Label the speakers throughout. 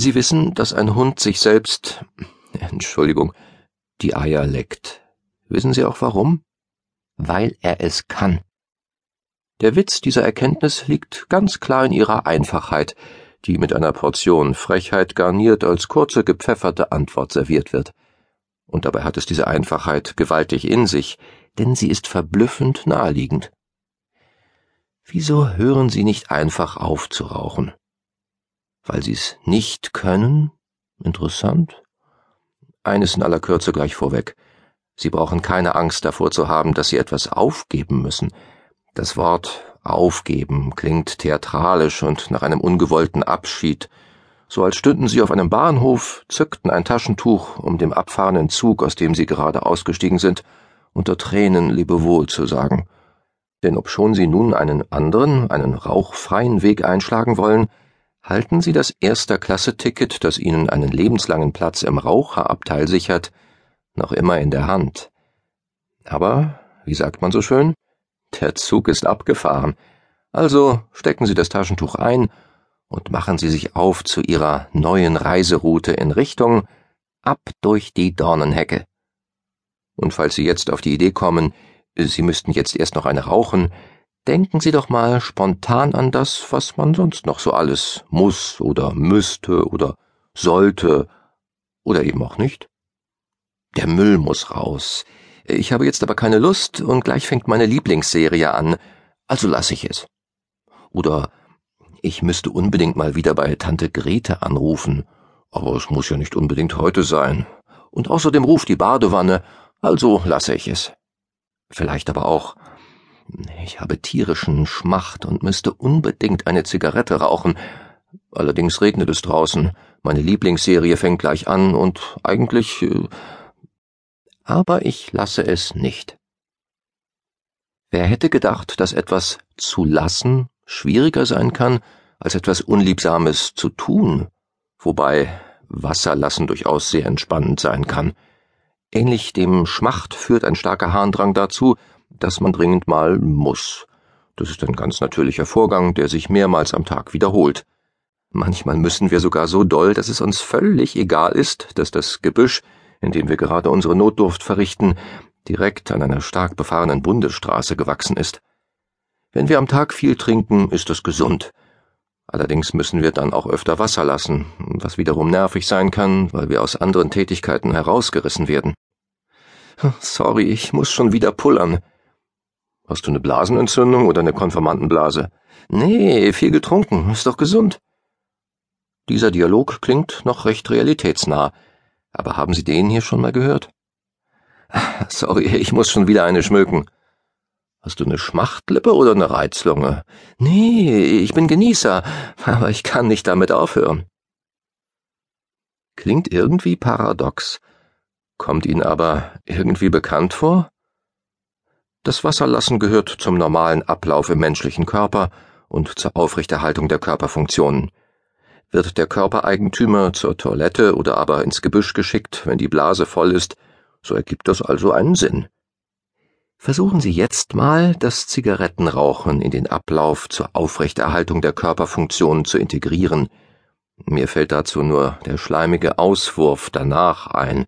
Speaker 1: Sie wissen, dass ein Hund sich selbst, Entschuldigung, die Eier leckt. Wissen Sie auch warum? Weil er es kann. Der Witz dieser Erkenntnis liegt ganz klar in ihrer Einfachheit, die mit einer Portion Frechheit garniert als kurze gepfefferte Antwort serviert wird. Und dabei hat es diese Einfachheit gewaltig in sich, denn sie ist verblüffend naheliegend. Wieso hören Sie nicht einfach auf zu rauchen? Weil Sie es nicht können? Interessant. Eines in aller Kürze gleich vorweg. Sie brauchen keine Angst davor zu haben, dass Sie etwas aufgeben müssen. Das Wort aufgeben klingt theatralisch und nach einem ungewollten Abschied, so als stünden Sie auf einem Bahnhof, zückten ein Taschentuch, um dem abfahrenden Zug, aus dem Sie gerade ausgestiegen sind, unter Tränen Lebewohl zu sagen. Denn obschon Sie nun einen anderen, einen rauchfreien Weg einschlagen wollen, halten Sie das Erster-Klasse-Ticket, das Ihnen einen lebenslangen Platz im Raucherabteil sichert, noch immer in der Hand. Aber, wie sagt man so schön, der Zug ist abgefahren. Also stecken Sie das Taschentuch ein und machen Sie sich auf zu Ihrer neuen Reiseroute in Richtung ab durch die Dornenhecke. Und falls Sie jetzt auf die Idee kommen, Sie müssten jetzt erst noch eine rauchen, denken Sie doch mal spontan an das, was man sonst noch so alles muss oder müsste oder sollte oder eben auch nicht. Der Müll muss raus. Ich habe jetzt aber keine Lust und gleich fängt meine Lieblingsserie an, also lasse ich es. Oder ich müsste unbedingt mal wieder bei Tante Grete anrufen, aber es muss ja nicht unbedingt heute sein. Und außerdem ruft die Badewanne, also lasse ich es. Vielleicht aber auch, ich habe tierischen Schmacht und müsste unbedingt eine Zigarette rauchen. Allerdings regnet es draußen. Meine Lieblingsserie fängt gleich an und eigentlich. Äh, aber ich lasse es nicht. Wer hätte gedacht, dass etwas zu lassen schwieriger sein kann, als etwas Unliebsames zu tun, wobei Wasser lassen durchaus sehr entspannend sein kann. Ähnlich dem Schmacht führt ein starker Harndrang dazu, dass man dringend mal muss. Das ist ein ganz natürlicher Vorgang, der sich mehrmals am Tag wiederholt. Manchmal müssen wir sogar so doll, dass es uns völlig egal ist, dass das Gebüsch, in dem wir gerade unsere Notdurft verrichten, direkt an einer stark befahrenen Bundesstraße gewachsen ist. Wenn wir am Tag viel trinken, ist das gesund. Allerdings müssen wir dann auch öfter Wasser lassen, was wiederum nervig sein kann, weil wir aus anderen Tätigkeiten herausgerissen werden. Sorry, ich muss schon wieder pullern. Hast du eine Blasenentzündung oder eine Konformantenblase? Nee, viel getrunken, ist doch gesund. Dieser Dialog klingt noch recht realitätsnah, aber haben Sie den hier schon mal gehört? Sorry, ich muss schon wieder eine schmücken. Hast du eine Schmachtlippe oder eine Reizlunge? Nee, ich bin Genießer, aber ich kann nicht damit aufhören. Klingt irgendwie paradox, kommt Ihnen aber irgendwie bekannt vor? Das Wasserlassen gehört zum normalen Ablauf im menschlichen Körper und zur Aufrechterhaltung der Körperfunktionen. Wird der Körpereigentümer zur Toilette oder aber ins Gebüsch geschickt, wenn die Blase voll ist, so ergibt das also einen Sinn. Versuchen Sie jetzt mal, das Zigarettenrauchen in den Ablauf zur Aufrechterhaltung der Körperfunktionen zu integrieren. Mir fällt dazu nur der schleimige Auswurf danach ein,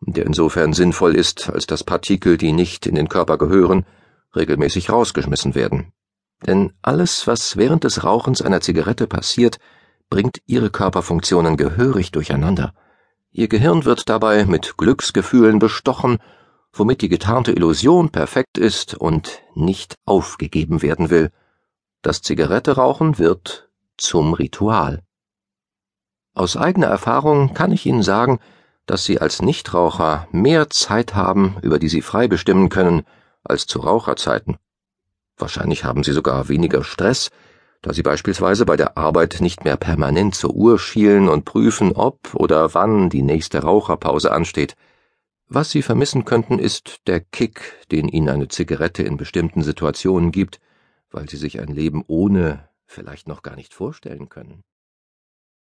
Speaker 1: der insofern sinnvoll ist, als dass Partikel, die nicht in den Körper gehören, regelmäßig rausgeschmissen werden. Denn alles, was während des Rauchens einer Zigarette passiert, bringt ihre Körperfunktionen gehörig durcheinander. Ihr Gehirn wird dabei mit Glücksgefühlen bestochen, womit die getarnte Illusion perfekt ist und nicht aufgegeben werden will. Das Zigarette-Rauchen wird zum Ritual. Aus eigener Erfahrung kann ich Ihnen sagen, dass Sie als Nichtraucher mehr Zeit haben, über die Sie frei bestimmen können, als zu Raucherzeiten. Wahrscheinlich haben Sie sogar weniger Stress, da Sie beispielsweise bei der Arbeit nicht mehr permanent zur Uhr schielen und prüfen, ob oder wann die nächste Raucherpause ansteht. Was Sie vermissen könnten, ist der Kick, den Ihnen eine Zigarette in bestimmten Situationen gibt, weil Sie sich ein Leben ohne vielleicht noch gar nicht vorstellen können.